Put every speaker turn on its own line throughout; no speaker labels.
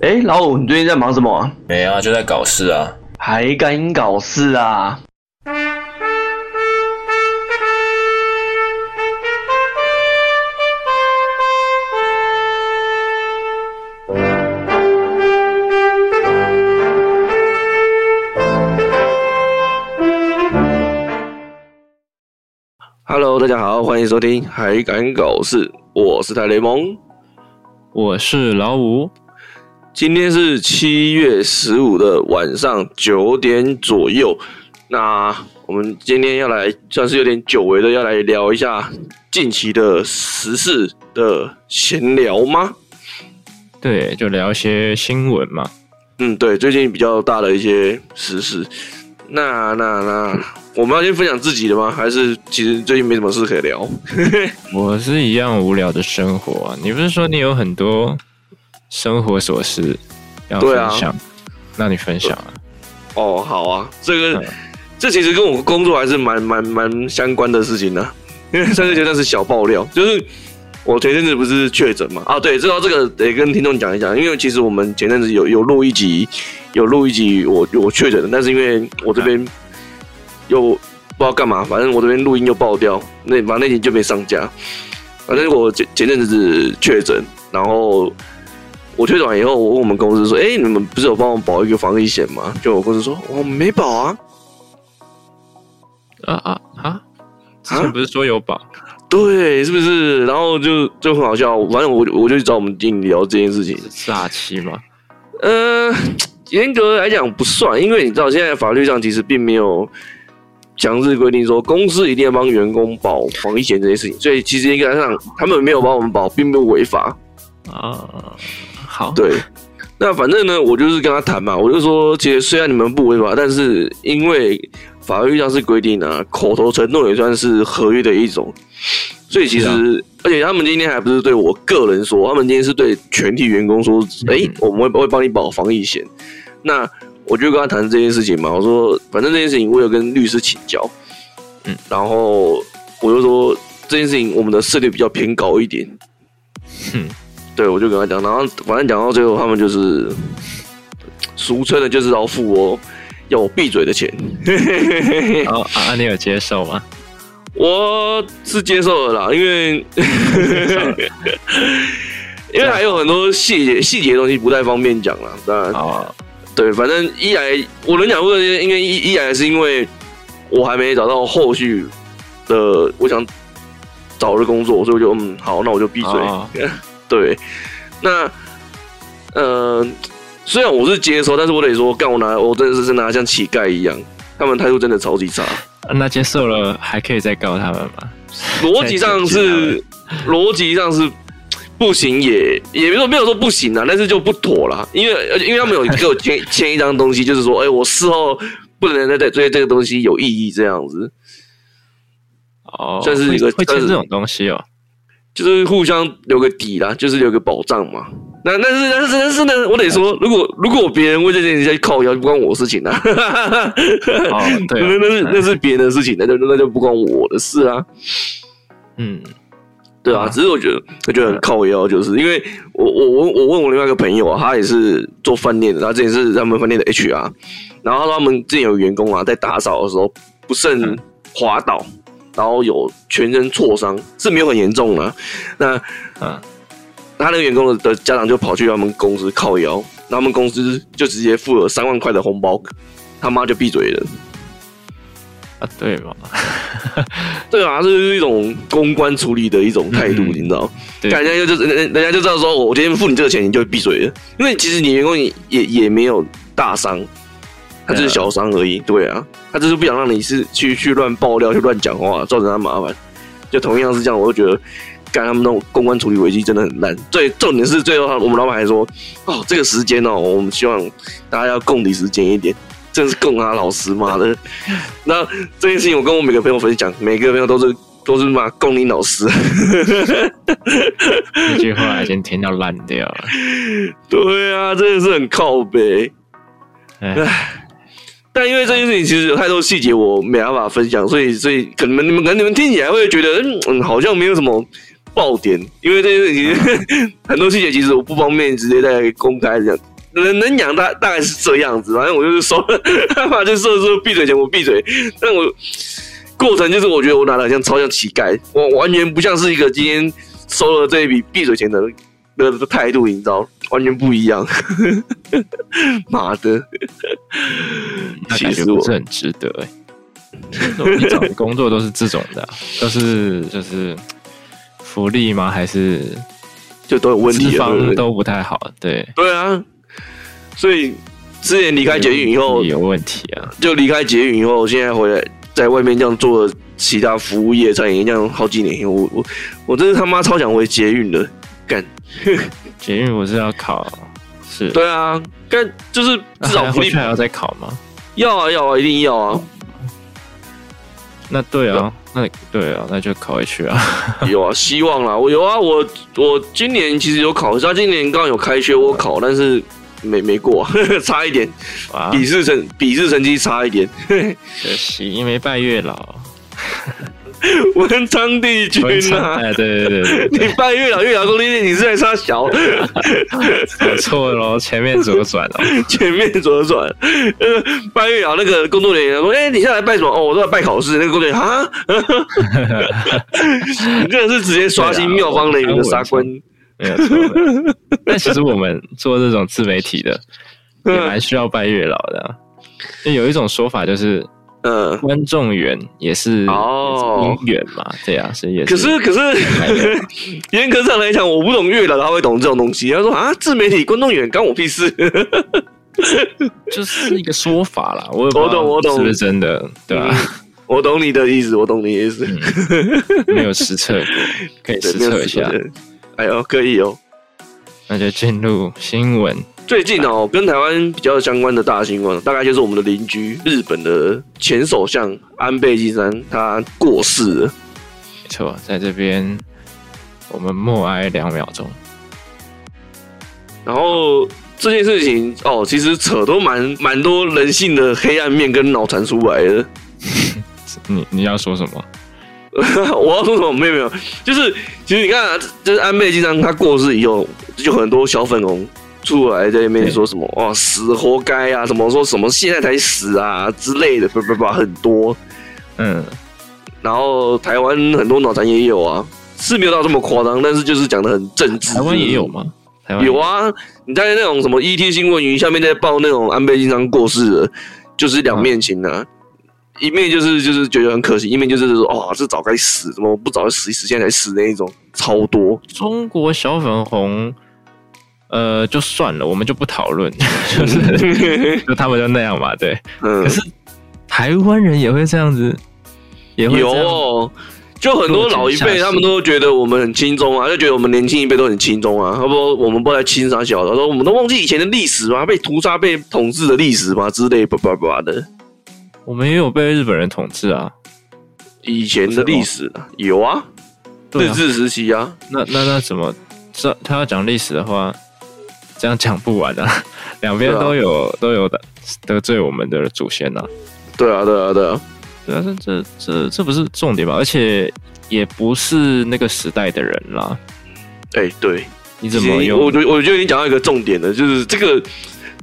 哎，老五，你最近在忙什么啊？
没啊，就在搞事啊。
还敢搞事啊？Hello，大家好，欢迎收听《还敢搞事》，我是泰雷蒙，
我是老五。
今天是七月十五的晚上九点左右，那我们今天要来算是有点久违的，要来聊一下近期的时事的闲聊吗？
对，就聊一些新闻嘛。
嗯，对，最近比较大的一些时事。那那那，我们要先分享自己的吗？还是其实最近没什么事可以聊？
我是一样无聊的生活啊。你不是说你有很多？生活琐事要分享，啊、那你分享啊？
哦，好啊，这个、嗯、这其实跟我工作还是蛮蛮蛮相关的事情呢、啊。因为上个阶段是小爆料，就是我前阵子不是确诊嘛？啊，对，知道这个得跟听众讲一讲，因为其实我们前阵子有有录一集，有录一集我我确诊的，但是因为我这边又不知道干嘛，反正我这边录音又爆掉，那反正那集就没上架。反正我前前阵子确诊，然后。我确诊完以后，我问我们公司说：“哎、欸，你们不是有帮我保一个防疫险吗？”就我公司说：“我没保啊。”
啊啊啊！之前不是说有保？
对，是不是？然后就就很好笑。反正我我就去找我们经理聊这件事情。
诈欺吗？
呃，严格来讲不算，因为你知道现在法律上其实并没有强制规定说公司一定要帮员工保防疫险这件事情，所以其实应该上他们没有帮我们保，并没有违法
啊。好，
对，那反正呢，我就是跟他谈嘛，我就说，其实虽然你们不违法，但是因为法律上是规定啊，口头承诺也算是合约的一种，所以其实，啊、而且他们今天还不是对我个人说，他们今天是对全体员工说，哎、嗯。欸，我们会会帮你保防疫险。那我就跟他谈这件事情嘛，我说，反正这件事情我有跟律师请教，嗯，然后我就说这件事情我们的设定比较偏高一点，嗯。对，我就跟他讲，然后反正讲到最后，他们就是俗称的，就是要付我要我闭嘴的钱。
哦啊，你有接受吗？
我是接受了啦，因为 因为还有很多细节细节的东西不太方便讲了。当然，哦、对，反正一来我能讲这些，因为一一来是因为我还没找到后续的我想找的工作，所以我就嗯好，那我就闭嘴。哦 对，那呃，虽然我是接受，但是我得说，干我拿我真的是拿的像乞丐一样，他们态度真的超级差。
那接受了还可以再告他们吗？
逻辑上是逻辑上是不行也，也也没有没有说不行啊，但是就不妥了，因为而且因为他们有给我签 签一张东西，就是说，哎，我事后不能再再对这个东西有异议这样子。
哦，算是一个会签这种东西哦。
就是互相留个底啦，就是留个保障嘛。那但是但是但是呢，我得说，如果如果别人为这件事情靠腰，就不关我事情啦。
哦，对、啊，
那那是那是别人的事情，那就那就不关我的事啊。嗯，对啊，只是我觉得我觉得很靠腰，就是因为我我我我问我另外一个朋友啊，他也是做饭店的，他之前是他们饭店的 HR，然后他们之前有员工啊，在打扫的时候不慎滑倒。然后有全身挫伤，是没有很严重的。那啊，他那个员工的家长就跑去他们公司靠腰，他们公司就直接付了三万块的红包，他妈就闭嘴了。
啊，对吧？
对啊，这是一种公关处理的一种态度，嗯、你知道？对，人家就就人人家就知道说，我今天付你这个钱，你就闭嘴了，因为其实你员工也也也没有大伤。他就是小伤而已，对啊，他就是不想让你是去去乱爆料、去乱讲话，造成他麻烦。就同样是这样，我就觉得，干他们那种公关处理危机真的很烂。最重点是最后，我们老板还说，哦，这个时间哦，我们希望大家要共体时间一点，真的是供他老师妈的。那这件事情，我跟我每个朋友分享，每个朋友都是都是骂共你老师。
这句话已经听到烂掉了。
对啊，真的是很靠北。唉。但因为这件事情其实有太多细节我没办法分享，所以所以可能你们可能你们听起来会觉得嗯好像没有什么爆点，因为这件事情很多细节其实我不方便直接在公开这样能能养大大概是这样子，反正我就 是收了，他就说说闭嘴前我闭嘴，但我过程就是我觉得我拿的像超像乞丐，我完全不像是一个今天收了这一笔闭嘴钱的的的态度，你知道，完全不一样。妈的，
那感觉不是很值得哎、欸。你找的工作都是这种的、啊，都是就是福利吗？还是？
就都有问题，
方都不太好，对
对啊，所以之前离开捷运以后
有问题啊，
就离开捷运以后，现在回来在外面这样做其他服务业，餐饮这样好几年，我我我真是他妈超想回捷运的，干
捷运我是要考，是，
对啊，但就是至少福利
还要再考吗？
要啊要啊，一定要啊。
那对啊，那对啊，那就考回去啊。
有啊，希望啦。我有啊，我我今年其实有考，他今年刚有开学，我考，但是没没过，差一点。笔试成笔试成绩差一点，
可惜因为拜月老。
文昌帝君呐、啊，
哎，对对对，对，
你拜月老，月老公，你你是在杀小，我
错了，前面左转哦，
前面左转，呃，拜月老那个工作人员说，哎、欸，你下来拜什么？哦，我都在拜考试。那个工作人员啊，你真的是直接刷新妙方雷云的杀官，
没有错。但其实我们做这种自媒体的，也蛮需要拜月老的、啊，有一种说法就是。嗯，观众缘也是哦，姻缘嘛，对啊，所以也是。
可是可是，严格上来讲，我不懂月老，他会懂这种东西。他说啊，自媒体观众缘关我屁事，
就是一个说法啦。我
我懂我懂，
是不是真的？对吧？
我懂你的意思，我懂你的意思。
没有实测过，可以实测一下。
哎呦，可以哦。
那就进入新闻。
最近哦，跟台湾比较相关的大新闻，大概就是我们的邻居日本的前首相安倍晋三他过世了。
没错，在这边我们默哀两秒钟。
然后这件事情哦，其实扯都蛮蛮多人性的黑暗面跟脑残出来的。
你你要说什么？
我要说什么？没有没有，就是其实你看啊，就是安倍晋三他过世以后，就很多小粉红。出来在那边说什么哇，死活该啊，什么说什么现在才死啊之类的，不不不，很多，嗯，然后台湾很多脑残也有啊，是没有到这么夸张，但是就是讲的很政治。
台湾也有吗？台湾
有啊，你在那种什么 ET 新闻云下面在报那种安倍晋三过世的，就是两面情啊，一面就是就是觉得很可惜，一面就是说哇，这早该死，怎么不早死死现在才死那一种，超多。
中国小粉红。呃，就算了，我们就不讨论，就是 就他们就那样嘛，对。嗯。可是台湾人也会这样子，也会
有、哦，就很多老一辈他们都觉得我们很轻松啊，就觉得我们年轻一辈都很轻松啊。他说我们不来轻啥小的，说我们都忘记以前的历史吗？被屠杀、被统治的历史吗？之类叭叭叭的。
我们也有被日本人统治啊，
以前的历史有啊，日治时期啊。
那那那怎么？这他要讲历史的话。这样讲不完啊，两边都有、啊、都有的得罪我们的祖先呐、啊。
对啊，对啊，对啊，
对啊，这这这这不是重点吧？而且也不是那个时代的人啦。
哎、欸，对，
你怎么用？
我觉我觉得你讲到一个重点的，就是这个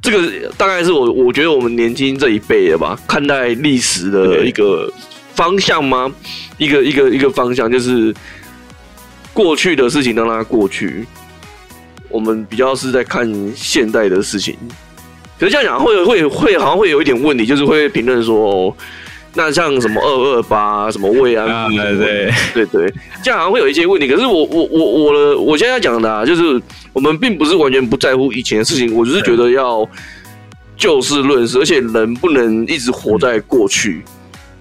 这个大概是我我觉得我们年轻这一辈的吧，看待历史的一个方向吗？一个一个一个方向，就是过去的事情让它过去。我们比较是在看现代的事情，可是这样讲会会会好像会有一点问题，就是会评论说，哦，那像什么二二八什么慰安妇，对对对对，这样好像会有一些问题。可是我我我我的我现在要讲的啊，就是我们并不是完全不在乎以前的事情，我只是觉得要就事论事，而且人不能一直活在过去，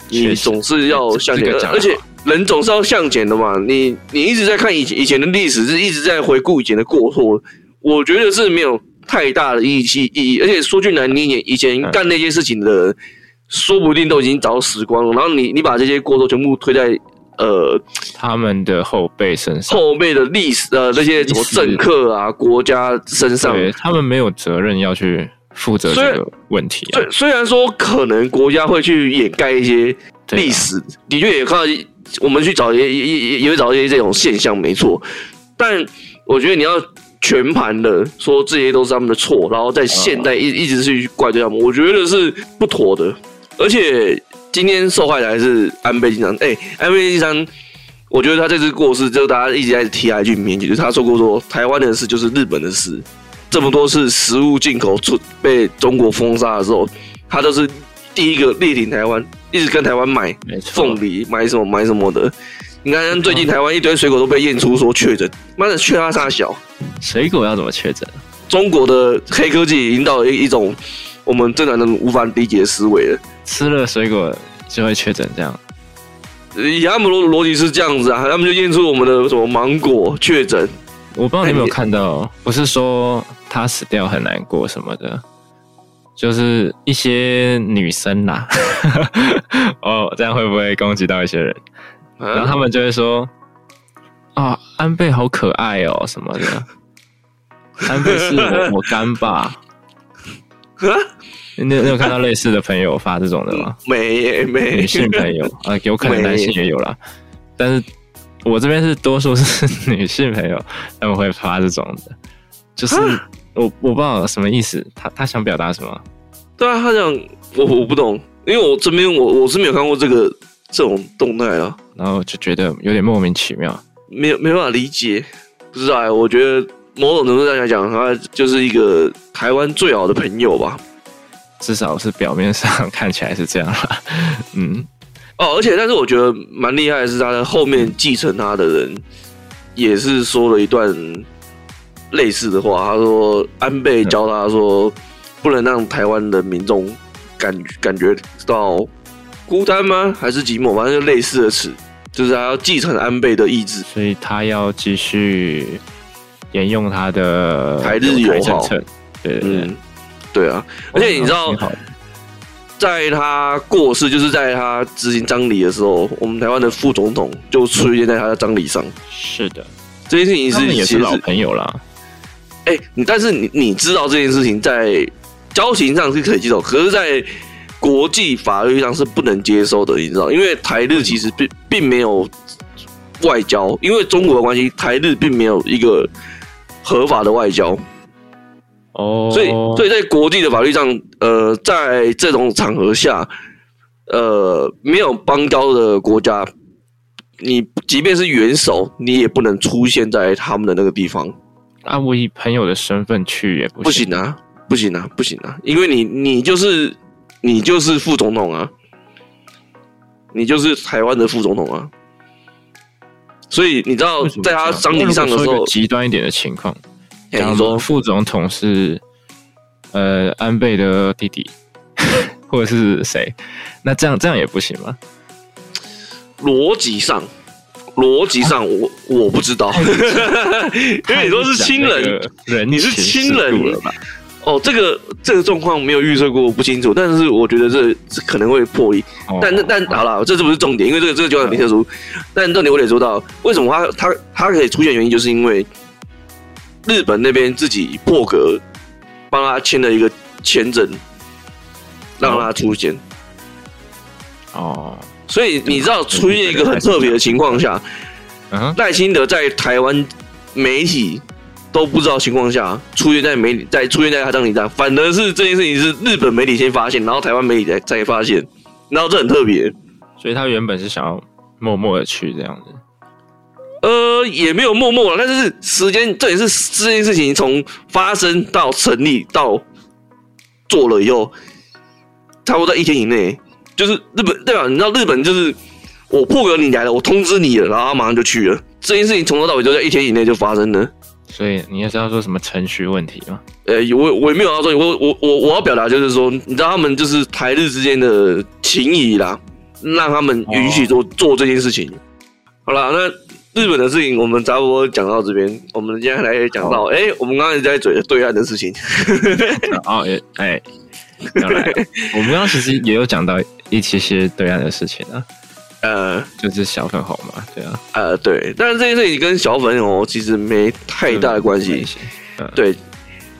你总是要向前，而且。人总是要向前的嘛，你你一直在看以前以前的历史，是一直在回顾以前的过错，我觉得是没有太大的意义意义。而且说句难听点，以前干那些事情的人，说不定都已经早死光了。然后你你把这些过错全部推在呃
他们的后辈身上，
后辈的历史呃那些什么政客啊国家身上，对
他们没有责任要去负责这个问题啊。
虽虽然说可能国家会去掩盖一些历史，的确也看到。我们去找也也也也会找一些这种现象，没错。但我觉得你要全盘的说这些都是他们的错，然后在现代一一直去怪罪他们，我觉得是不妥的。而且今天受害的还是安倍晋三。哎、欸，安倍晋三，我觉得他这次过世，就大家一直在提他一句名句，就是他说过说台湾的事就是日本的事。这么多次食物进口出被中国封杀的时候，他都是第一个力挺台湾，一直跟台湾买凤梨，买什么买什么的。你看，最近台湾一堆水果都被验出说确诊，妈的，确他大小。
水果要怎么确诊？
中国的黑科技已经到了一一种我们正常人无法理解的思维了。
吃了水果就会确诊，这样？
以他们的逻辑是这样子啊，他们就验出我们的什么芒果确诊。
我不知道你有没有看到，不是说他死掉很难过什么的，就是一些女生啦。哦，这样会不会攻击到一些人？然后他们就会说：“啊，安倍好可爱哦，什么的。安倍是我我干爸。你你有看到类似的朋友发这种的吗？
没没，
女性朋友啊，有可能男性也有啦。但是我这边是多数是女性朋友，他们会发这种的，就是我我不知道什么意思，他他想表达什么？
对啊，他讲我我不懂，因为我这边我我是没有看过这个。”这种动态啊，
然后就觉得有点莫名其妙，
没有没办法理解，不知道哎。我觉得某种程度上来讲，他就是一个台湾最好的朋友吧，
至少是表面上看起来是这样啦。嗯，
哦，而且但是我觉得蛮厉害的是，他的后面继承他的人也是说了一段类似的话。他说安倍教他说，不能让台湾的民众感感觉到。孤单吗？还是寂寞？反正就类似的词，就是他要继承安倍的意志，
所以他要继续沿用他的
台日友好。
对，嗯，
对啊。而且你知道，在他过世，就是在他执行葬礼的时候，我们台湾的副总统就出现在他的葬礼上。
是的，
这件事情是
也是老朋友啦。
哎，你但是你你知道这件事情在交情上是可以接受，可是，在国际法律上是不能接受的，你知道？因为台日其实并并没有外交，因为中国的关系，台日并没有一个合法的外交。
哦，
所以，所以在国际的法律上，呃，在这种场合下，呃，没有邦交的国家，你即便是元首，你也不能出现在他们的那个地方。
啊，我以朋友的身份去也不行，
不行啊，不行啊，不行啊，因为你，你就是。你就是副总统啊，你就是台湾的副总统啊，所以你知道，在他葬礼上的时候，
极端一点的情况，比如说副总统是呃安倍的弟弟，或者是谁，那这样这样也不行吗？
逻辑上，逻辑上我，我我不知道，因为你说是亲人，
人
你是亲人？哦，这个这个状况没有预测过，我不清楚。但是我觉得这可能会破例。哦、但但但好了，这是不是重点？因为这个这个就很特殊。哦、但重点我得说到，为什么他他他可以出现原因，就是因为日本那边自己破格帮他签了一个签证，让他出现。
哦，
所以你知道，出现一个很特别的情况下，赖清德在台湾媒体。都不知道情况下出现在媒体，在出现在他葬礼上，反而是这件事情是日本媒体先发现，然后台湾媒体才才发现，然后这很特别，
所以他原本是想要默默的去这样子，
呃，也没有默默了，但是时间这也是这件事情从发生到成立到做了以后，差不多在一天以内，就是日本对吧？你知道日本就是我破格你来了，我通知你了，然后他马上就去了，这件事情从头到尾都在一天以内就发生了。
所以你也是要说什么程序问题吗？
呃，我我也没有要说，我我我我要表达就是说，你知道他们就是台日之间的情谊啦，让他们允许做做这件事情。好了，那日本的事情我们差不多讲到这边，我们今天来讲到，哎，我们刚才在嘴对岸的事情。
哦，哎，要来，我们刚刚其实也有讲到一些些对岸的事情啊。呃，就是小粉红嘛，对啊，
呃，对，但是这件事情跟小粉红其实没太大的关系，嗯、对，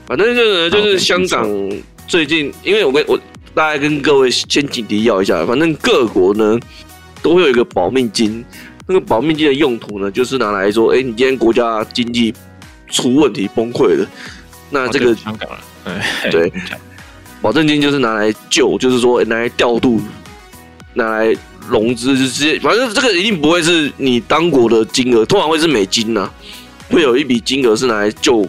反正就是就是香港最近，因为我跟我大概跟各位先警提要一下，反正各国呢都会有一个保命金，那个保命金的用途呢，就是拿来说，哎，你今天国家经济出问题崩溃了。那这个、哦、
香港了，
对，保证金就是拿来救，就是说拿来调度，拿来融资，就直接反正这个一定不会是你当国的金额，通常会是美金呐、啊，会有一笔金额是拿来救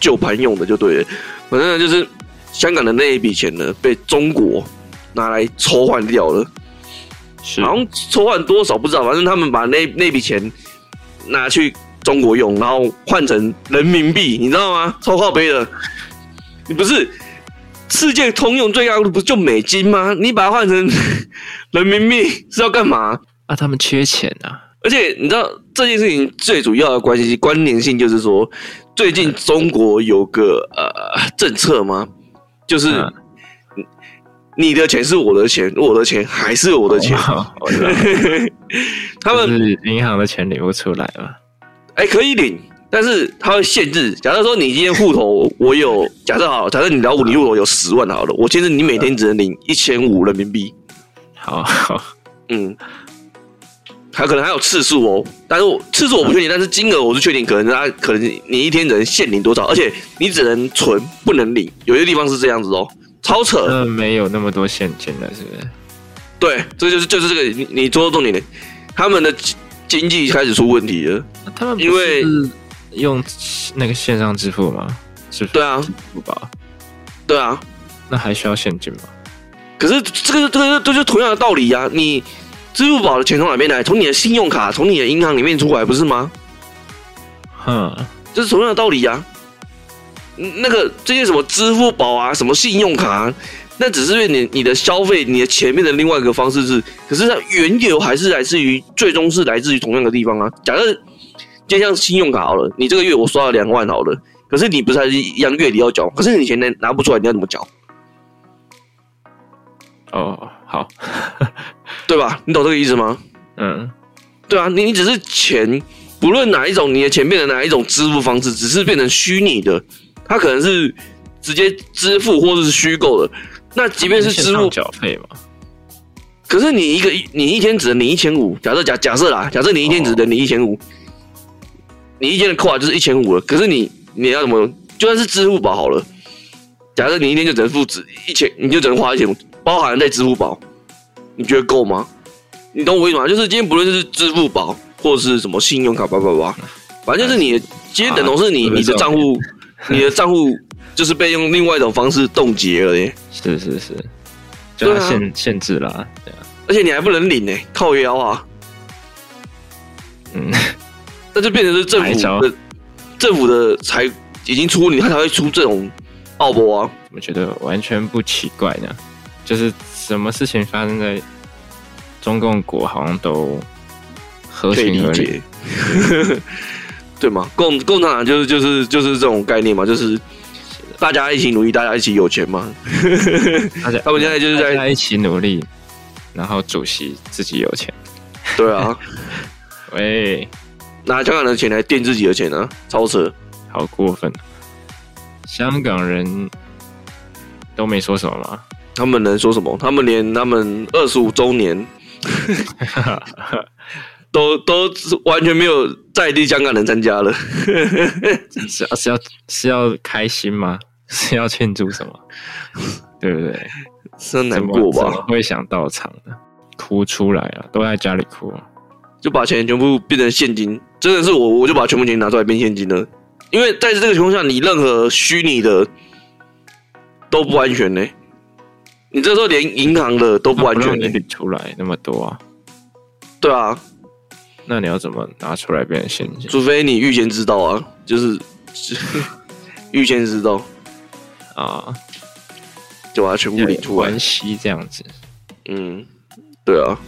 救盘用的，就对了。反正就是香港的那一笔钱呢，被中国拿来抽换掉了。是，好像抽换多少不知道，反正他们把那那笔钱拿去中国用，然后换成人民币，你知道吗？超靠背的，你不是世界通用最高不就美金吗？你把它换成 人民币是要干嘛？
啊，他们缺钱啊！
而且你知道这件事情最主要的关系关联性就是说，最近中国有个呃政策吗？就是。嗯你的钱是我的钱，我的钱还是我的钱。Oh, oh, oh, 他们
银行的钱领不出来吗。
哎、欸，可以领，但是它会限制。假设说你今天户头我有，假设好，假设你老五，你户头有十万好了，我限制你每天只能领一千五人民币。
好，好，
嗯，还可能还有次数哦，但是我次数我不确定，但是金额我是确定，可能他可能你一天只能限领多少，而且你只能存不能领，有些地方是这样子哦。超扯！
嗯，没有那么多现金了，是不是？
对，这就是就是这个你你说的重点的，他们的经济开始出问题了。
他们因为用那个线上支付吗？是？
是对啊，
支付宝。
对啊，
那还需要现金吗？
可是这个这个这就是同样的道理呀、啊！你支付宝的钱从哪边来？从你的信用卡，从你的银行里面出来，不是吗？
哼，
这是同样的道理呀、啊。那个这些什么支付宝啊，什么信用卡啊，那只是为你你的消费，你的前面的另外一个方式是，可是它源流还是来自于，最终是来自于同样的地方啊。假设就像信用卡好了，你这个月我刷了两万好了，可是你不是还是一样月底要缴，可是你钱拿拿不出来，你要怎么缴？
哦，好，
对吧？你懂这个意思吗？
嗯，
对啊，你你只是钱，不论哪一种，你的钱变成哪一种支付方式，只是变成虚拟的。它可能是直接支付或者是虚构的，那即便是支付
缴费嘛，
可是你一个你一天只能领一千五，假设假假设啦，假设你一天只能领一千五，你一天的扣啊就是一千五了。可是你你要怎么，就算是支付宝好了，假设你一天就只能付只一千，你就只能花一千五，包含在支付宝，你觉得够吗？你懂我意思吗？就是今天不论是支付宝或者是什么信用卡，叭叭叭，反正就是你今天等同是你你的账户。你的账户就是被用另外一种方式冻结了耶，
是是是，就限、啊、限制了，对啊，
而且你还不能领呢，靠腰啊，
嗯，
那就变成是政府的政府的才已经出你，他才会出这种奥博啊，
我觉得完全不奇怪呢，就是什么事情发生在中共国，好像都合情合理。
对吗？共共产党就是就是就是这种概念嘛，就是大家一起努力，大家一起有钱嘛。
大家 他们现在就是在一起努力，然后主席自己有钱。
对啊，
喂，
拿香港的钱来垫自己的钱啊，超扯，
好过分！香港人都没说什么吗？
他们能说什么？他们连他们二十五周年。都都完全没有在地香港人参加了，
是是要是要开心吗？是要庆祝什么？对不对？
是难过吧？
怎么会想到场的？哭出来啊！都在家里哭，
就把钱全部变成现金。真的是我，我就把全部钱拿出来变现金了。因为在这个情况下，你任何虚拟的都不安全呢。你这时候连银行的都不安全呢，
领出来那么多啊？
对啊。
那你要怎么拿出来变成现金？
除非你预先知道啊，就是 预先知道
啊，
就把它全部领出来。
关系这样子，
嗯，对啊，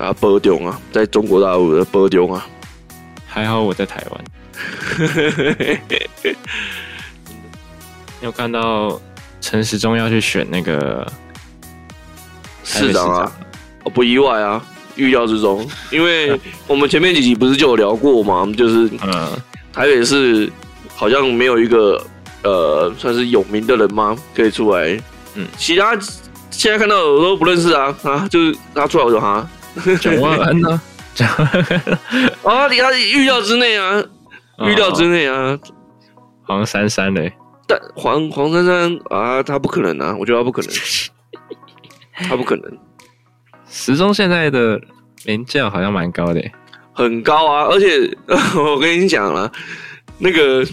大家波丢啊，在中国大陆的波中啊，
还好我在台湾。你有看到陈时中要去选那个
市长啊？我不意外啊。预料之中，因为我们前面几集不是就有聊过吗？就是，嗯，台北市好像没有一个呃，算是有名的人吗？可以出来，嗯，其他现在看到的我都不认识啊啊，就是他出来我就哈，
蒋万安呢？
啊，你他预料之内啊，预料之内啊。
黄珊珊嘞，
但黄黄珊珊啊，他不可能啊，我觉得他不可能，他不可能。
时钟现在的名价好像蛮高的，
很高啊！而且 我跟你讲了，那个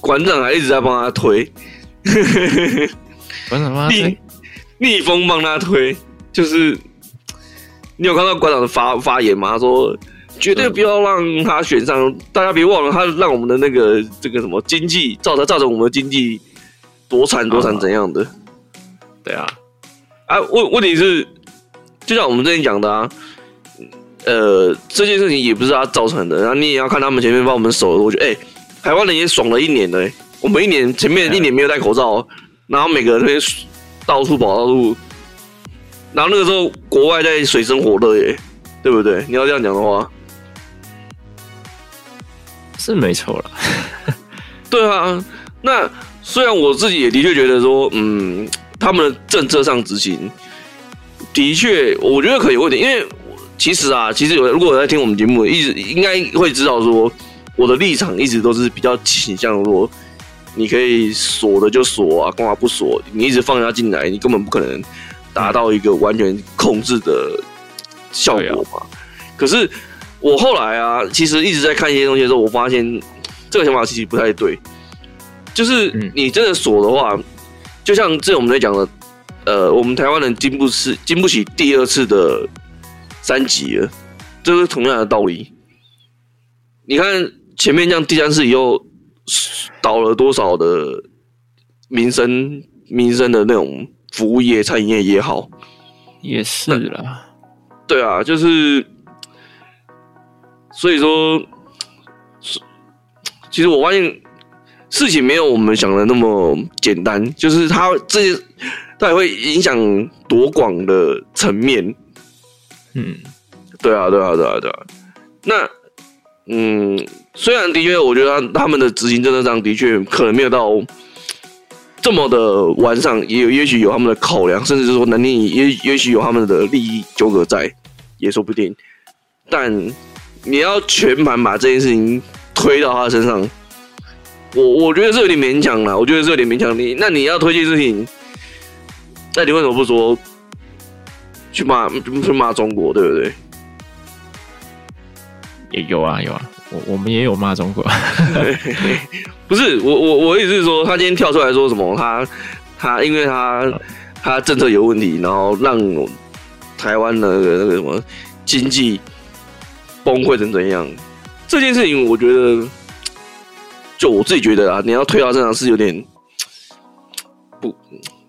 馆长还一直在帮他推，
馆长帮他推，
逆风帮他推，就是你有看到馆长的发发言吗？他说绝对不要让他选上，大家别忘了他让我们的那个这个什么经济造成造成我们的经济多惨多惨怎样的？
对啊，
啊问问题是。就像我们之前讲的啊，呃，这件事情也不是他造成的，然后你也要看他们前面帮我们守。我觉得，哎、台湾人也爽了一年了、欸，我们一年前面一年没有戴口罩，然后每个人都到处跑到处，然后那个时候国外在水深火热耶，对不对？你要这样讲的话，
是没错了。
对啊，那虽然我自己也的确觉得说，嗯，他们的政策上执行。的确，我觉得可以有问题，因为其实啊，其实有如果有在听我们节目，一直应该会知道说，我的立场一直都是比较倾向说，你可以锁的就锁啊，干嘛不锁？你一直放他进来，你根本不可能达到一个完全控制的效果嘛。可是我后来啊，其实一直在看一些东西的时候，我发现这个想法其实不太对。就是你真的锁的话，就像这我们在讲的。呃，我们台湾人经不起经不起第二次的三级了，这是同样的道理。你看前面这样第三次以后倒了多少的民生民生的那种服务业、餐饮业也好，
也是啦。
对啊，就是所以说，其实我发现事情没有我们想的那么简单，就是他这些。它也会影响多广的层面，
嗯，
对啊，对啊，对啊，对啊。那，嗯，虽然的确，我觉得他们的执行政策上的确可能没有到这么的完善，也有也许有他们的考量，甚至是说能力也也许有他们的利益纠葛在，也说不定。但你要全盘把这件事情推到他身上，我我觉得是有点勉强了。我觉得是有点勉强。你那你要推这件事情。那你为什么不说去骂去骂中国，对不对？
也有啊，有啊，我我们也有骂中国。
不是我我我意思是说，他今天跳出来说什么？他他因为他他政策有问题，然后让台湾的那个那个什么经济崩溃成怎样？这件事情，我觉得，就我自己觉得啊，你要退到正常是有点不。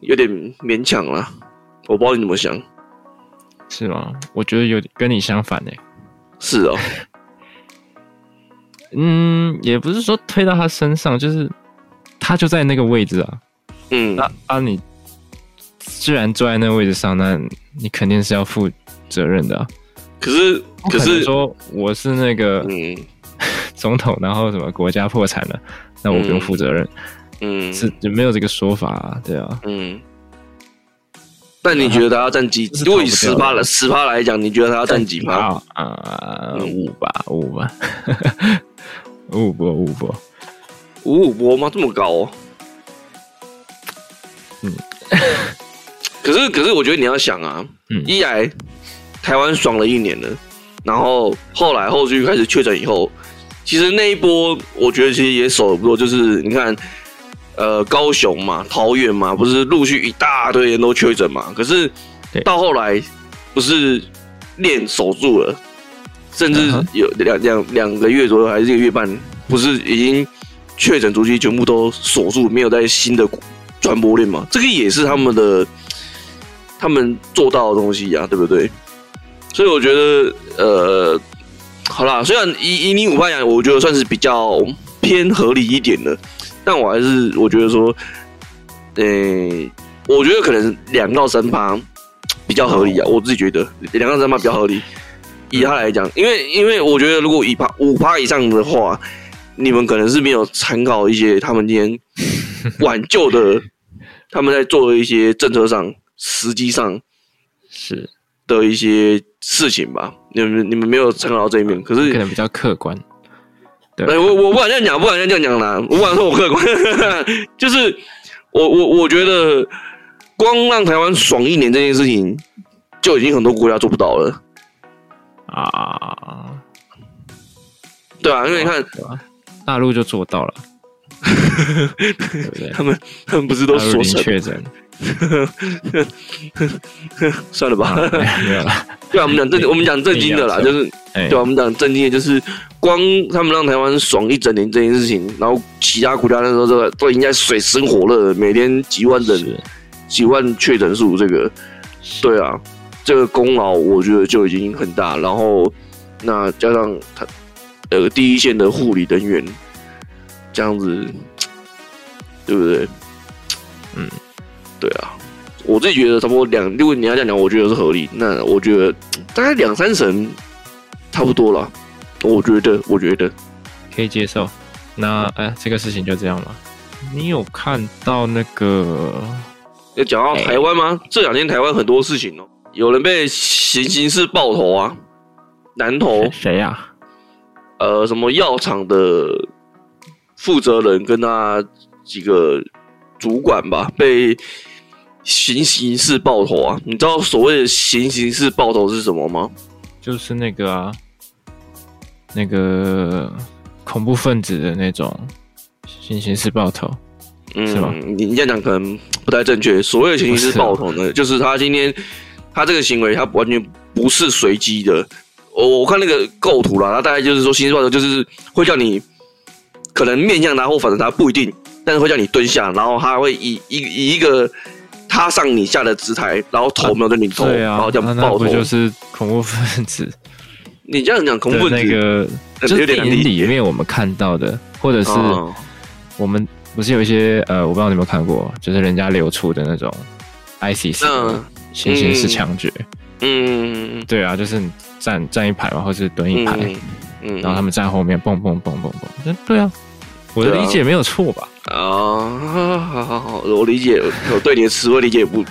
有点勉强了，我不知道你怎么想，
是吗？我觉得有跟你相反呢。
是哦，
嗯，也不是说推到他身上，就是他就在那个位置啊。
嗯，
那啊，你既然坐在那个位置上，那你肯定是要负责任的啊。
可是，可是
说我是那个嗯 总统，然后什么国家破产了，那我不用负责任。嗯
嗯，
是有没有这个说法啊？对啊，
嗯。但你觉得他要占几？如果以十趴了，十趴来讲，你觉得他要占几趴？
啊，五吧，五吧，五波，五波，
五五波吗？这么高哦？
嗯。
可是，可是，我觉得你要想啊，嗯，一来台湾爽了一年了，然后后来后续开始确诊以后，其实那一波，我觉得其实也守得不错，就是你看。呃，高雄嘛，桃园嘛，不是陆续一大堆人都确诊嘛？可是到后来，不是练守住了，甚至有两两两个月左右，还是一个月半，不是已经确诊足迹全部都锁住，没有在新的传播链嘛？这个也是他们的，他们做到的东西呀、啊，对不对？所以我觉得，呃，好啦，虽然以以你五趴讲，我觉得算是比较偏合理一点的。但我还是我觉得说，呃、欸，我觉得可能两到三趴比较合理啊，我自己觉得两到三趴比较合理。以他来讲，因为因为我觉得如果一趴五趴以上的话，你们可能是没有参考一些他们今天 挽救的，他们在做的一些政策上，实际上是的一些事情吧。你们你们没有参考到这一面，可是
可能比较客观。对，
我我不敢这样讲，不敢这样讲啦，我不敢说我客观，就是我我我觉得，光让台湾爽一年这件事情，就已经很多国家做不到了啊。对啊，因为你看，
大陆就做到了，
对 对他们他们不是都说确诊？算了吧，没有了。对啊，我们讲正，我们讲正经的啦，就是，对啊，我们讲正经的，就是光他们让台湾爽一整年这件事情，然后其他国家那时候这个都应该水深火热，每天几万人、几万确诊数，这个，对啊，这个功劳我觉得就已经很大。然后那加上他呃第一线的护理人员，这样子，对不对？嗯。对啊，我自己觉得差不多两，如果你要这样讲，我觉得是合理。那我觉得大概两三成差不多了。我觉得，我觉得
可以接受。那哎，这个事情就这样了。你有看到那个
要讲到台湾吗？欸、这两天台湾很多事情哦，有人被行刑式爆头啊，南投
谁呀？啊、
呃，什么药厂的负责人跟他几个主管吧被。行刑式爆头啊！你知道所谓的行刑式爆头是什么吗？
就是那个啊，那个恐怖分子的那种行刑式爆头，嗯？
你你这样讲可能不太正确。所谓的行刑式爆头呢，是 就是他今天他这个行为，他完全不是随机的。我我看那个构图啦，他大概就是说，行刑式爆头就是会叫你可能面向他或反正他不一定，但是会叫你蹲下，然后他会以一以一个。他上你下的姿态，然后头没有对你头，啊啊、然后这样爆
头，就是恐怖分子？
你这样讲恐怖分子
那个，就是电影里面我们看到的，或者是我们不是有一些呃，我不知道你有没有看过，就是人家流出的那种 ISIS 行刑式枪决，嗯，对啊，就是站站一排嘛，或是蹲一排，嗯，嗯。然后他们站后面蹦蹦蹦蹦蹦，对啊，我的理解没有错吧？
啊，好好好，我理解，我对你的词汇理解不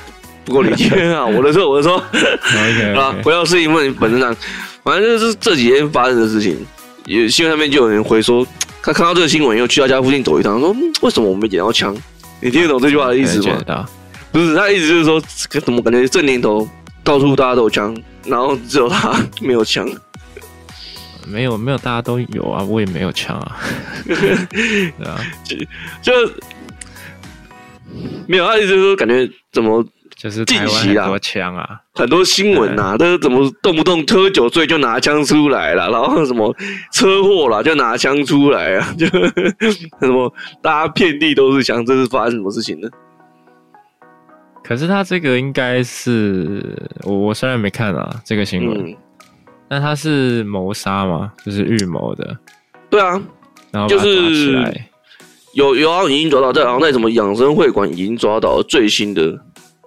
不够理解啊！我的错，我的错。啊，回到事情问本身上，反正就是这几天发生的事情，有新闻上面就有人回说，他看到这个新闻又去他家附近走一趟，说为什么我没捡到枪？你听得懂这句话的意思吗？不是，他的意思就是说，怎么感觉这年头到处大家都有枪，然后只有他没有枪。
没有没有，大家都有啊，我也没有枪啊，对啊，
就就没有，他意思就是说感觉怎么
就是近期啊，很多枪啊，
很多新闻啊，都是怎么动不动喝酒醉就拿枪出来了，然后什么车祸了就拿枪出来啊，就 什么大家遍地都是枪，这是发生什么事情呢？
可是他这个应该是我我虽然没看啊这个新闻。嗯那他是谋杀吗？就是预谋的。
对啊，
然后就是
有有好像已经抓到，在然后在什么养生会馆已经抓到了最新的。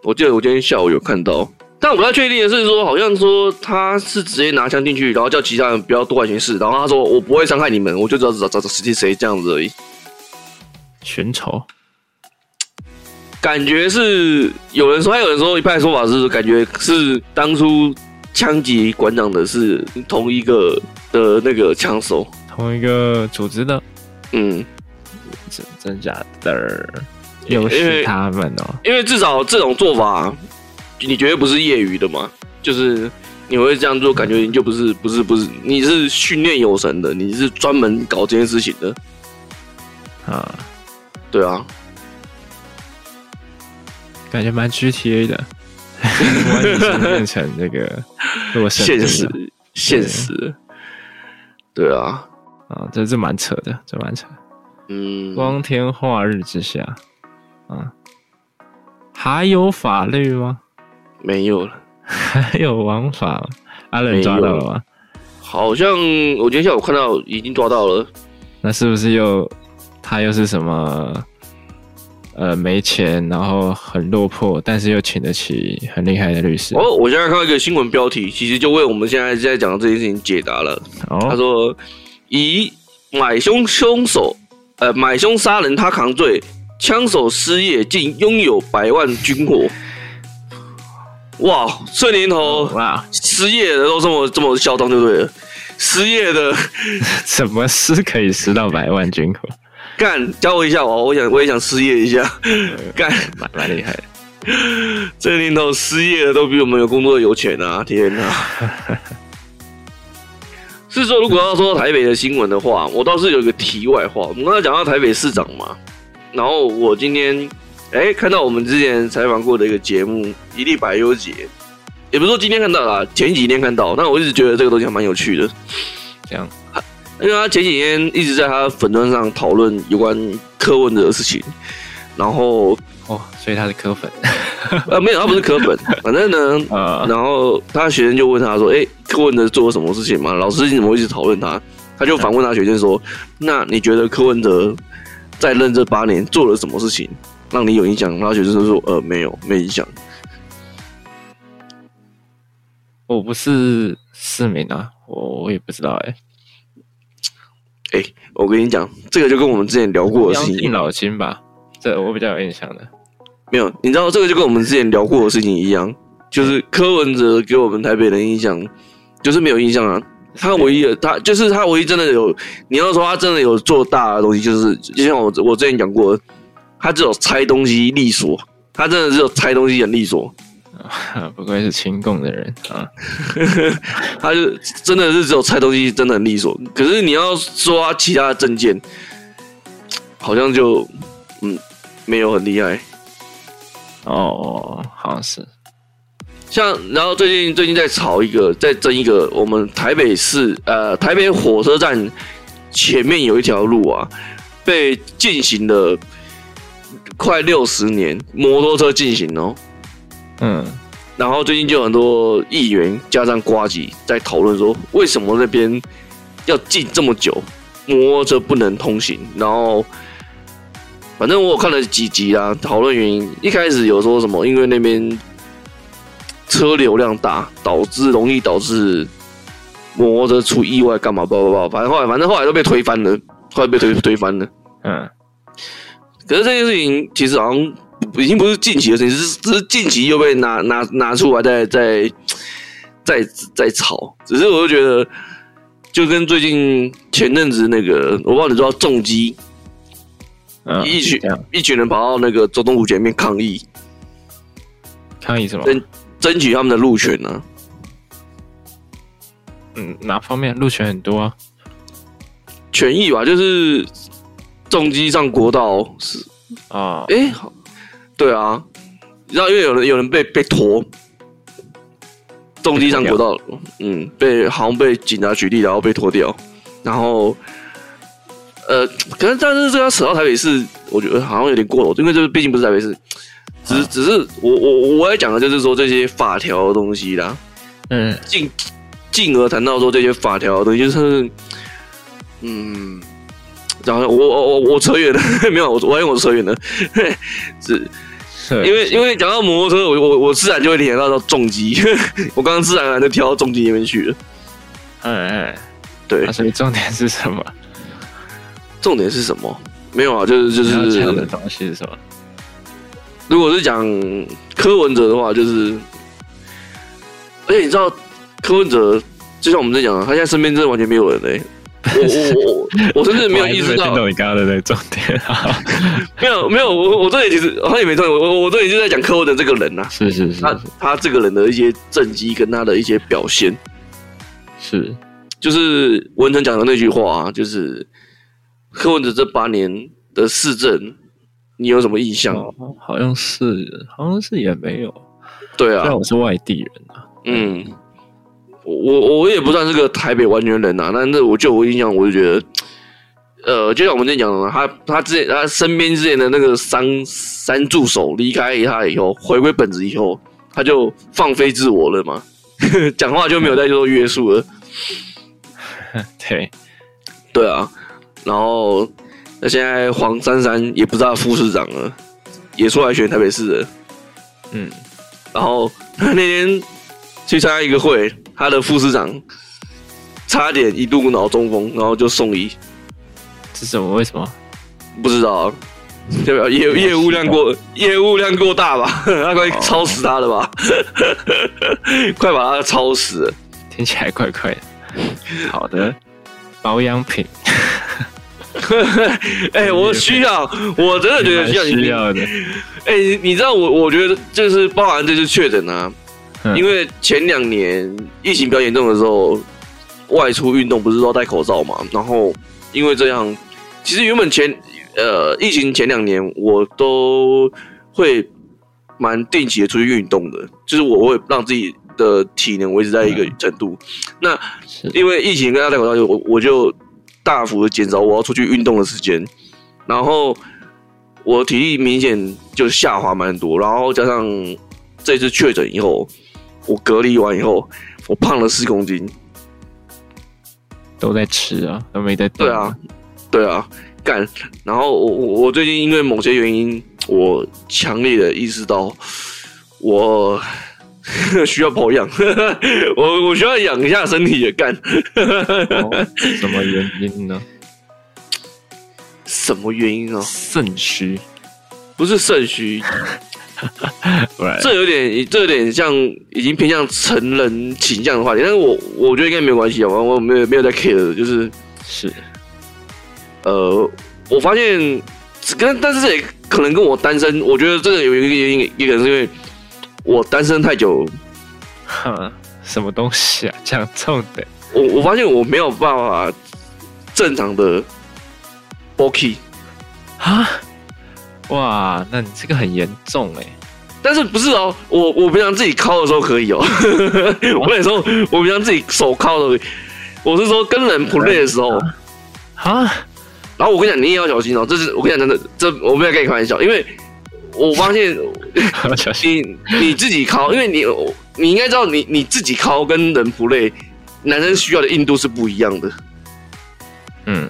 我记得我今天下午有看到，但我不太确定的是说，好像说他是直接拿枪进去，然后叫其他人不要多管闲事，然后他说我不会伤害你们，我就知道找找找谁谁谁这样子而已。
寻仇，
感觉是有人说，还有人说一派说法是感觉是当初。枪击馆长的是同一个的那个枪手，
同一个组织的，
嗯，
真真假的，又是他们哦。
因为至少这种做法，你绝对不是业余的嘛，就是你会这样做，感觉你就不是不是不是，你是训练有神的，你是专门搞这件事情的。啊，对啊，
感觉蛮 GTA 的。完全变成这个
现实，现实，对啊，
啊，这这蛮扯的，这蛮扯。嗯，光天化日之下，啊，还有法律吗？
没有了，
还有王法吗？阿伦抓到了吗？
好像我今天下午看到已经抓到了，
那是不是又他又是什么？呃，没钱，然后很落魄，但是又请得起很厉害的律师。
哦，我现在看到一个新闻标题，其实就为我们现在在讲的这件事情解答了。哦，他说以买凶凶手，呃，买凶杀人他扛罪，枪手失业竟拥有百万军火。哇，这年头哇，失业的都这么这么嚣张，对不对？失业的，
什么失可以失到百万军火？
干，教我一下我，我想我也想失业一下。干，
蛮蛮厉害的。
这年头失业的都比我们有工作的有钱啊！天哪！是说，如果要说台北的新闻的话，我倒是有一个题外话。我们刚才讲到台北市长嘛，然后我今天哎看到我们之前采访过的一个节目《一粒百优姐》，也不是说今天看到啦，前几天看到，但我一直觉得这个东西还蛮有趣的。
这样，
因为他前几天一直在他粉钻上讨论有关柯文哲的事情，然后。
哦，所以他是柯粉，
呃，没有，他不是柯粉，反正呢，呃，然后他学生就问他说：“哎、欸，柯文哲做了什么事情嘛？老师你怎么会一直讨论他？”他就反问他学生说：“那你觉得柯文哲在任这八年做了什么事情让你有印象？”然后学生就说：“呃，没有，没印象。”
我不是市民啊，我我也不知道哎、
欸。哎、欸，我跟你讲，这个就跟我们之前聊过的事情，
应老亲吧，这我比较有印象的。
没有，你知道这个就跟我们之前聊过的事情一样，就是柯文哲给我们台北的印象就是没有印象啊。他唯一的，他就是他唯一真的有，你要说他真的有做大的东西，就是就像我我之前讲过，他只有拆东西利索，他真的只有拆东西很利索。
不愧是清共的人啊，
他就真的是只有拆东西真的很利索。可是你要说他其他的证件，好像就嗯没有很厉害。
哦，好像是，
像然后最近最近在炒一个，在争一个，我们台北市呃台北火车站前面有一条路啊，被禁行了快六十年，摩托车禁行哦，
嗯，
然后最近就有很多议员加上瓜吉在讨论说，为什么那边要禁这么久，摩托车不能通行，然后。反正我有看了几集啊，讨论原因。一开始有说什么，因为那边车流量大，导致容易导致摩托车出意外，干嘛？不不不，反正后来，反正后来都被推翻了，后来被推推翻了。
嗯。
可是这件事情其实好像已经不是近期的事情，是只是近期又被拿拿拿出来在在在在炒。只是我就觉得，就跟最近前阵子那个，我不知道你知道重击。嗯、一群一群人跑到那个总统府前面抗议，
抗议什么？
争争取他们的路权呢、啊？
嗯，哪方面路权很多啊？
权益吧，就是重击上国道是啊，哎、欸，对啊，你知道因为有人有人被被拖，重机上国道，嗯，被好像被警察取缔，然后被拖掉，然后。呃，可能但是这个扯到台北市，我觉得好像有点过了，因为这毕竟不是台北市，只是只是我我我要讲的就是说这些法条的东西啦，嗯，进进而谈到说这些法条的东西，就是嗯，然后我我我我扯远了，没有，我我因为我扯远了，是，因为因为讲到摩托车，我我我自然就会联想到重机，我刚刚自然而然就跳到重机那边去了，
嗯嗯，
对，
所以重点是什么？
重点是什么？没有啊，就是就是
讲的东西是什么？
如果是讲柯文哲的话，就是，而且你知道柯文哲，就像我们在讲，他现在身边真的完全没有人嘞、欸。我我我我甚至 没有意识到
你刚刚的那个重点。
没有没有，我我这里其实好像也没重点。我我我这里就在讲柯文哲这个人呐、啊，
是是是，
他他这个人的一些政绩跟他的一些表现，
是
就是文成讲的那句话啊，就是。柯文哲这八年的市政，你有什么印象？
哦、好像是，好像是也没有。
对啊，
我是外地人啊。
嗯，我我也不算是个台北完全人呐、啊，但是我就我印象，我就觉得，呃，就像我们之前讲的嘛，他他之前他身边之前的那个三三助手离开他以后，回归本职以后，他就放飞自我了嘛，讲话就没有再做约束了。
对，
对啊。然后，那现在黄珊珊也不知道副市长了，也出来选台北市了。
嗯，
然后他 那天去参加一个会，他的副市长差点一度脑中风，然后就送医。
是什么？为什么？
不知道，代表业业务量过业务量过大吧？他快超死他了吧？快把他超死了！
听起来怪怪的。好的，保养品。
哎、欸，我需要，我真的觉得需要，
需要的。
哎、欸，你知道我，我觉得就是包含这次确诊啊，嗯、因为前两年疫情比较严重的时候，外出运动不是都要戴口罩嘛？然后因为这样，其实原本前呃疫情前两年我都会蛮定期的出去运动的，就是我会让自己的体能维持在一个程度。嗯、那因为疫情跟大家戴口罩，我我就。大幅的减少我要出去运动的时间，然后我体力明显就下滑蛮多，然后加上这次确诊以后，我隔离完以后，我胖了四公斤，
都在吃啊，都没在动。
对啊，对啊，干。然后我我我最近因为某些原因，我强烈的意识到我。需要保养，我我需要养一下身体也干。
哦，什么原因呢？
什么原因啊？
肾虚，
不是肾虚，这有点，这有点像已经偏向成人倾向的话题。但是我我觉得应该没有关系啊，我我没有没有在 care 的，就是
是，
呃，我发现跟但是这也可能跟我单身，我觉得这个有一个原因，也可能是因为。我单身太久，
哈，什么东西啊？这样重的，
我我发现我没有办法正常的 booking
啊！哇，那你这个很严重哎。
但是不是哦？我我平常自己敲的时候可以哦。我跟你说，我平常自己手敲的，我是说跟人 play 的时候
啊。
然后我跟你讲，你也要小心哦。这是我跟你讲真的，这我没有跟你开玩笑，因为。我发现 你你自己敲，因为你你应该知道，你你自己敲跟人 play，男生需要的硬度是不一样的。
嗯，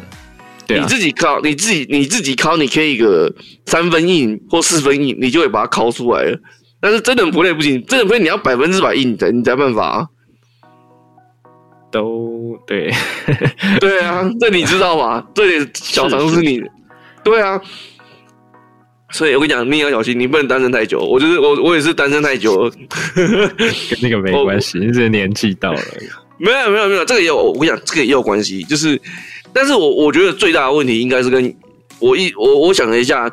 对啊，
你自己考，你自己你自己考，你可以一个三分硬或四分硬，你就会把它敲出来了。但是真的不累不行，真人 play 你要百分之百硬的，你才办法啊。
都对，
对啊，这你知道吧？这点小常识你，对啊。所以我跟你讲，你也要小心，你不能单身太久。我就是我，我也是单身太久了，
跟那个没关系，你这年纪到了。
没有没有没有，这个也有。我跟你讲，这个也有关系。就是，但是我我觉得最大的问题应该是跟我一我我想了一下，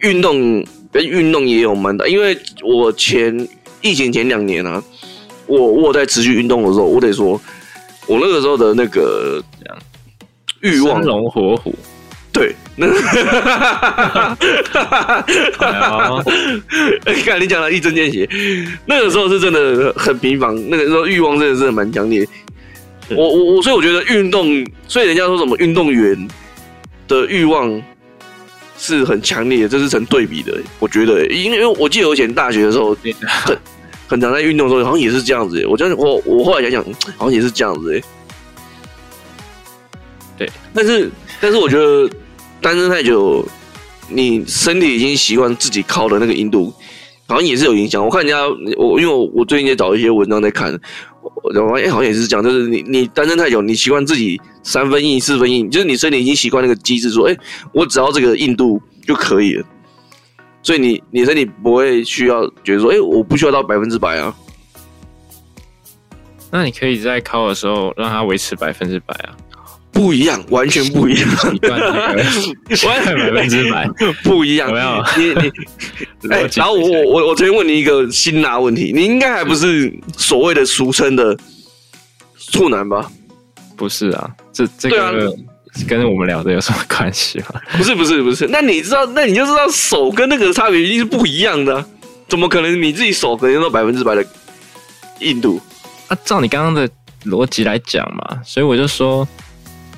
运动跟运动也有蛮大。因为我前疫情前两年啊，我我在持续运动的时候，我得说，我那个时候的那个欲望，
生龙活虎。
对，那哈哎，看你讲的一针见血，那个时候是真的很频繁，那个时候欲望真的是蛮强烈。我我我，所以我觉得运动，所以人家说什么运动员的欲望是很强烈的，这是成对比的。我觉得，因为我记得我以前大学的时候，很很常在运动的时候，好像也是这样子。我觉得我我后来想想，好像也是这样子。对，但是但是我觉得。单身太久，你身体已经习惯自己靠的那个硬度，好像也是有影响。我看人家，我因为我我最近在找一些文章在看，我发现好像也是这样，就是你你单身太久，你习惯自己三分硬四分硬，就是你身体已经习惯那个机制，说，哎，我只要这个硬度就可以了。所以你你身体不会需要觉得说，哎，我不需要到百分之百啊。
那你可以在靠的时候让它维持百分之百啊。
不一样，完全不一样，
完全百分之百
不一样。没有你你，哎，然后我我我我昨天问你一个辛辣问题，你应该还不是所谓的俗称的处男吧？
不是啊，这这个跟我们聊的有什么关系吗？
不是不是不是，那你知道，那你就知道手跟那个差别一定是不一样的，怎么可能你自己手可能到百分之百的硬度？
啊，照你刚刚的逻辑来讲嘛，所以我就说。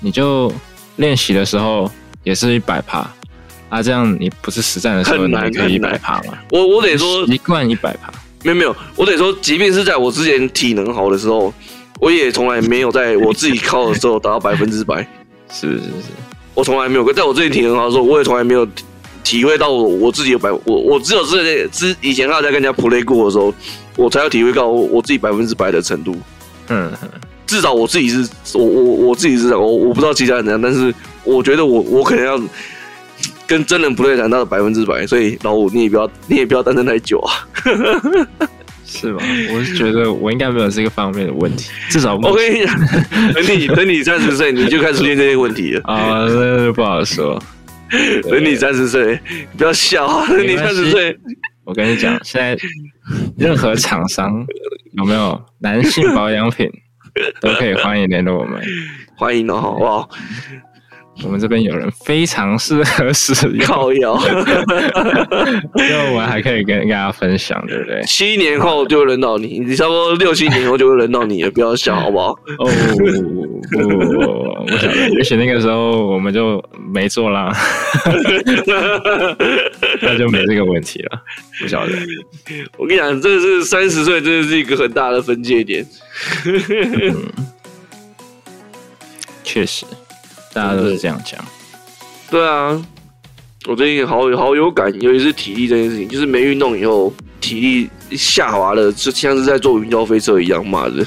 你就练习的时候也是一百趴啊，这样你不是实战的时候你还可以一百趴吗？
我我得说
习惯一百趴，
没有没有，我得说，即便是在我之前体能好的时候，我也从来没有在我自己靠的时候达到百分之百。
是是是，
我从来没有，在我自己体能好的时候，我也从来没有体会到我我自己有百，我我只有之前之以前还有在跟人家 play 过的时候，我才有体会到我自己百分之百的程度。嗯。至少我自己是，我我我自己是这样，我我不知道其他人怎样，但是我觉得我我可能要跟真人不对谈到百分之百，所以老五你也不要你也不要单身太久啊。
是吗？我是觉得我应该没有这个方面的问题，至少
我跟你讲，等你等你三十岁，你就开始出现这些问题了
啊，那不好说。
等你三十岁，不要笑啊！等你三十岁，
我跟你讲，现在任何厂商有没有男性保养品，都可以欢迎联络我们，
欢迎哦，好不好？
我们这边有人非常适合使用，
靠腰，
因为我们还可以跟大家分享，对不对？
七年后就轮到你，你差不多六七年后就会轮到你了，不要笑，好不好？
哦，不，不晓得，也许那个时候我们就没做啦，那就没这个问题了，不晓得。
我跟你讲，这是三十岁，这是一个很大的分界点。
确实。大家都是这样讲，
对啊，我最近好好有感，尤其是体力这件事情，就是没运动以后体力下滑了，就像是在坐云霄飞车一样，妈的！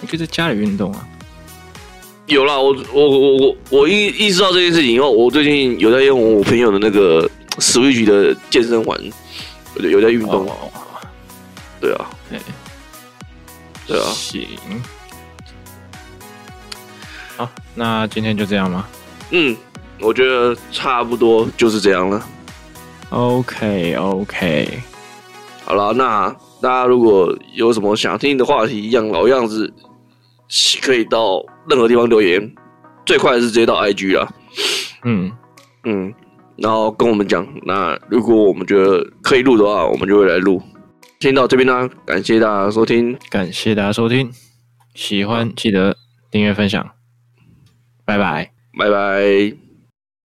你可以在家里运动啊。
有啦，我我我我我意意识到这件事情以后，我最近有在用我朋友的那个 Switch 的健身环，有在运动。哦、对啊，对，对啊，
行。好，那今天就这样吗？
嗯，我觉得差不多就是这样了。
OK，OK，
好了，那大家如果有什么想听的话题，一样老样子，可以到任何地方留言。最快是直接到 IG 啦。嗯嗯，然后跟我们讲。那如果我们觉得可以录的话，我们就会来录。听到这边呢，感谢大家收听，
感谢大家收听，喜欢记得订阅分享。拜拜，
拜拜。